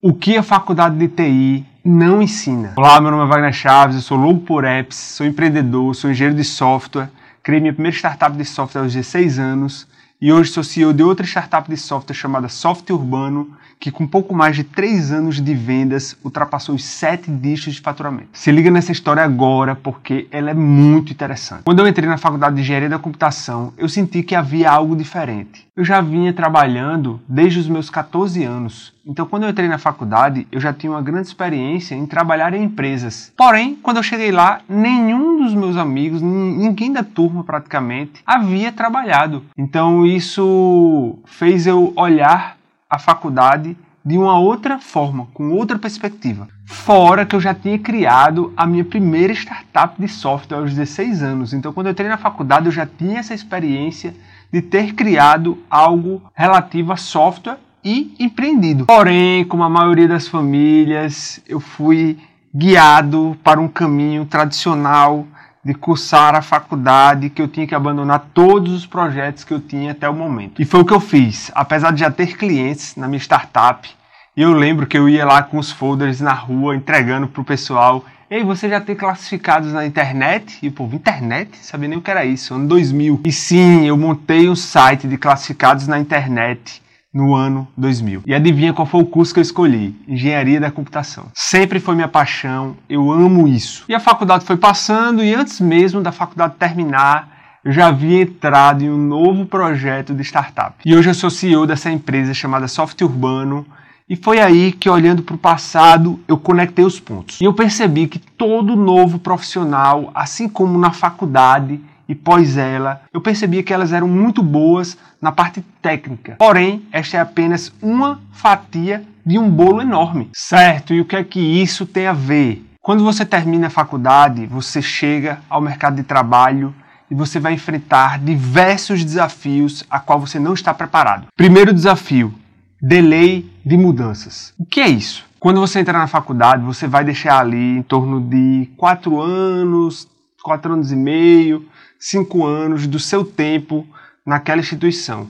O que a faculdade de TI não ensina? Olá, meu nome é Wagner Chaves, eu sou louco por apps, sou empreendedor, sou engenheiro de software, criei minha primeira startup de software aos 16 anos e hoje sou CEO de outra startup de software chamada Software Urbano, que com pouco mais de 3 anos de vendas ultrapassou os 7 dígitos de faturamento. Se liga nessa história agora porque ela é muito interessante. Quando eu entrei na faculdade de Engenharia da Computação, eu senti que havia algo diferente. Eu já vinha trabalhando desde os meus 14 anos, então quando eu entrei na faculdade, eu já tinha uma grande experiência em trabalhar em empresas. Porém, quando eu cheguei lá, nenhum dos meus amigos, ninguém da turma praticamente, havia trabalhado. Então isso fez eu olhar a faculdade de uma outra forma, com outra perspectiva. Fora que eu já tinha criado a minha primeira startup de software aos 16 anos. Então, quando eu entrei na faculdade, eu já tinha essa experiência de ter criado algo relativo a software e empreendido. Porém, como a maioria das famílias, eu fui guiado para um caminho tradicional de cursar a faculdade, que eu tinha que abandonar todos os projetos que eu tinha até o momento. E foi o que eu fiz. Apesar de já ter clientes na minha startup, eu lembro que eu ia lá com os folders na rua entregando para o pessoal. Ei, você já tem classificados na internet? E povo, internet? Sabia nem o que era isso, ano 2000. E sim, eu montei um site de classificados na internet no ano 2000. E adivinha qual foi o curso que eu escolhi? Engenharia da computação. Sempre foi minha paixão, eu amo isso. E a faculdade foi passando e antes mesmo da faculdade terminar, eu já havia entrado em um novo projeto de startup. E hoje eu sou CEO dessa empresa chamada Software Urbano. E foi aí que, olhando para o passado, eu conectei os pontos. E eu percebi que todo novo profissional, assim como na faculdade, e pós ela, eu percebia que elas eram muito boas na parte técnica. Porém, esta é apenas uma fatia de um bolo enorme. Certo, e o que é que isso tem a ver? Quando você termina a faculdade, você chega ao mercado de trabalho e você vai enfrentar diversos desafios a qual você não está preparado. Primeiro desafio, delay de mudanças. O que é isso? Quando você entrar na faculdade, você vai deixar ali em torno de quatro anos, quatro anos e meio, cinco anos do seu tempo naquela instituição.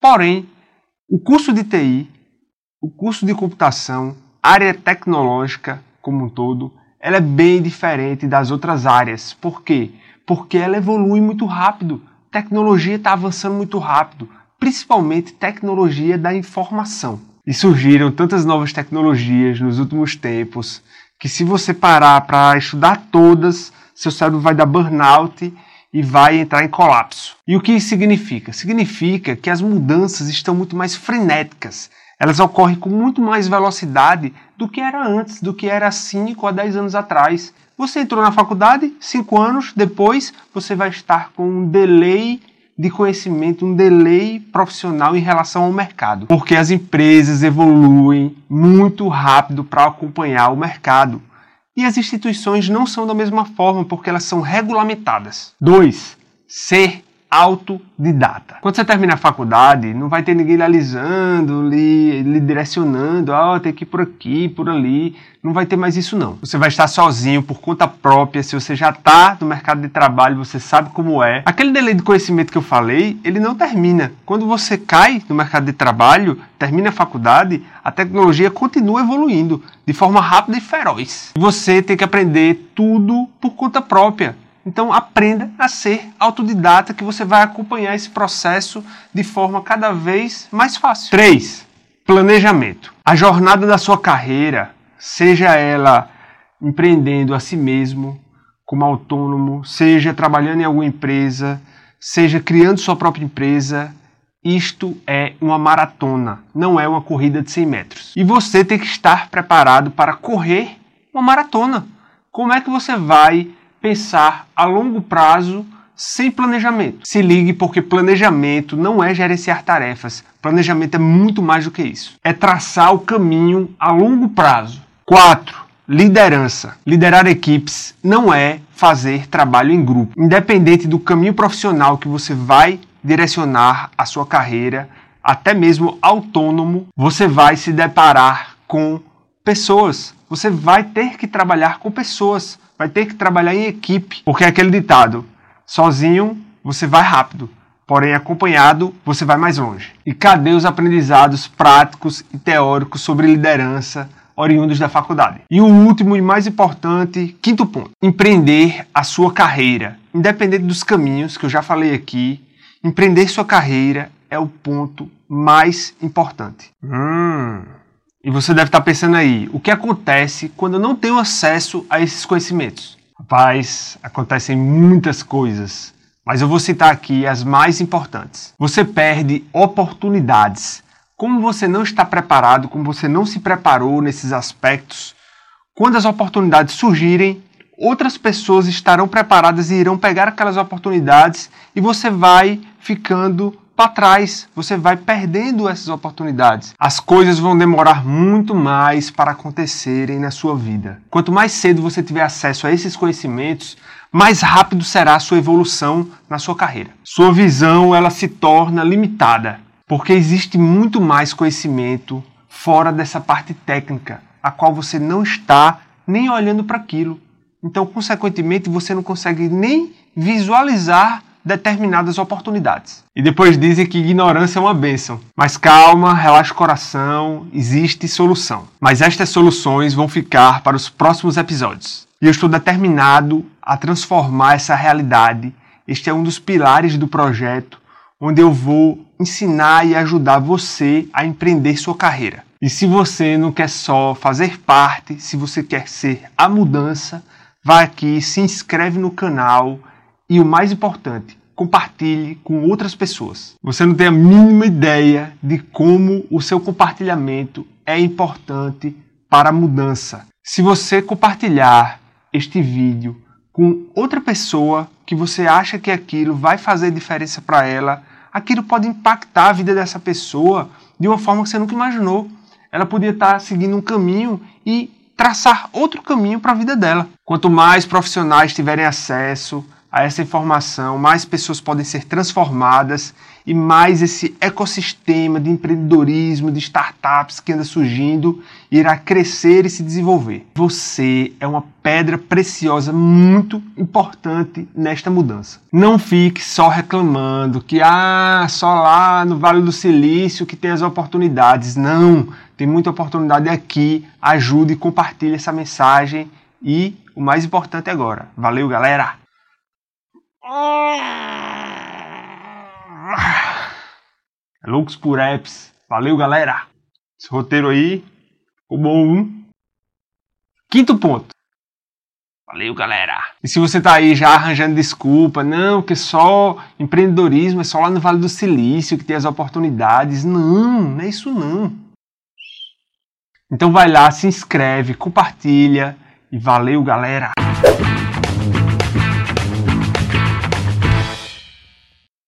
Porém, o curso de TI, o curso de computação, área tecnológica como um todo, ela é bem diferente das outras áreas. Por quê? Porque ela evolui muito rápido. Tecnologia está avançando muito rápido, principalmente tecnologia da informação. E surgiram tantas novas tecnologias nos últimos tempos que se você parar para estudar todas, seu cérebro vai dar burnout e vai entrar em colapso. E o que isso significa? Significa que as mudanças estão muito mais frenéticas. Elas ocorrem com muito mais velocidade do que era antes, do que era 5 a 10 anos atrás. Você entrou na faculdade, 5 anos depois, você vai estar com um delay de conhecimento, um delay profissional em relação ao mercado. Porque as empresas evoluem muito rápido para acompanhar o mercado. E as instituições não são da mesma forma porque elas são regulamentadas. 2. Ser autodidata. Quando você termina a faculdade, não vai ter ninguém lhe alisando, lhe, lhe direcionando, ah, oh, tem que ir por aqui, por ali. Não vai ter mais isso não. Você vai estar sozinho, por conta própria, se você já está no mercado de trabalho, você sabe como é. Aquele delay de conhecimento que eu falei, ele não termina. Quando você cai no mercado de trabalho, termina a faculdade, a tecnologia continua evoluindo de forma rápida e feroz. Você tem que aprender tudo por conta própria. Então aprenda a ser autodidata que você vai acompanhar esse processo de forma cada vez mais fácil. 3. Planejamento. A jornada da sua carreira, seja ela empreendendo a si mesmo, como autônomo, seja trabalhando em alguma empresa, seja criando sua própria empresa, isto é uma maratona, não é uma corrida de 100 metros. E você tem que estar preparado para correr uma maratona. Como é que você vai pensar a longo prazo sem planejamento. Se ligue porque planejamento não é gerenciar tarefas. Planejamento é muito mais do que isso. É traçar o caminho a longo prazo. 4. Liderança. Liderar equipes não é fazer trabalho em grupo. Independente do caminho profissional que você vai direcionar a sua carreira, até mesmo autônomo, você vai se deparar com pessoas. Você vai ter que trabalhar com pessoas vai ter que trabalhar em equipe, porque é aquele ditado: sozinho você vai rápido, Porém, acompanhado, você vai mais longe. E cadê os aprendizados práticos e teóricos sobre liderança oriundos da faculdade? E o último e mais importante, quinto ponto: empreender a sua carreira. Independente dos caminhos que eu já falei aqui, empreender sua carreira é o ponto mais importante. Hum. E você deve estar pensando aí, o que acontece quando eu não tenho acesso a esses conhecimentos? Rapaz, acontecem muitas coisas, mas eu vou citar aqui as mais importantes. Você perde oportunidades. Como você não está preparado, como você não se preparou nesses aspectos, quando as oportunidades surgirem, outras pessoas estarão preparadas e irão pegar aquelas oportunidades e você vai ficando para trás, você vai perdendo essas oportunidades. As coisas vão demorar muito mais para acontecerem na sua vida. Quanto mais cedo você tiver acesso a esses conhecimentos, mais rápido será a sua evolução na sua carreira. Sua visão ela se torna limitada, porque existe muito mais conhecimento fora dessa parte técnica, a qual você não está nem olhando para aquilo. Então, consequentemente, você não consegue nem visualizar determinadas oportunidades. E depois dizem que ignorância é uma bênção. Mas calma, relaxa o coração, existe solução. Mas estas soluções vão ficar para os próximos episódios. E eu estou determinado a transformar essa realidade. Este é um dos pilares do projeto, onde eu vou ensinar e ajudar você a empreender sua carreira. E se você não quer só fazer parte, se você quer ser a mudança, vá aqui, se inscreve no canal e o mais importante, compartilhe com outras pessoas. Você não tem a mínima ideia de como o seu compartilhamento é importante para a mudança. Se você compartilhar este vídeo com outra pessoa que você acha que aquilo vai fazer diferença para ela, aquilo pode impactar a vida dessa pessoa de uma forma que você nunca imaginou. Ela podia estar seguindo um caminho e traçar outro caminho para a vida dela. Quanto mais profissionais tiverem acesso a essa informação, mais pessoas podem ser transformadas e mais esse ecossistema de empreendedorismo, de startups que anda surgindo irá crescer e se desenvolver. Você é uma pedra preciosa muito importante nesta mudança. Não fique só reclamando que ah, só lá no Vale do Silício que tem as oportunidades. Não, tem muita oportunidade aqui. Ajude e compartilhe essa mensagem e o mais importante agora. Valeu, galera! Loucos por apps. Valeu, galera. Esse roteiro aí ficou bom. Quinto ponto. Valeu, galera. E se você tá aí já arranjando desculpa, não, que só empreendedorismo é só lá no Vale do Silício que tem as oportunidades. Não, não é isso não. Então vai lá, se inscreve, compartilha e valeu, galera.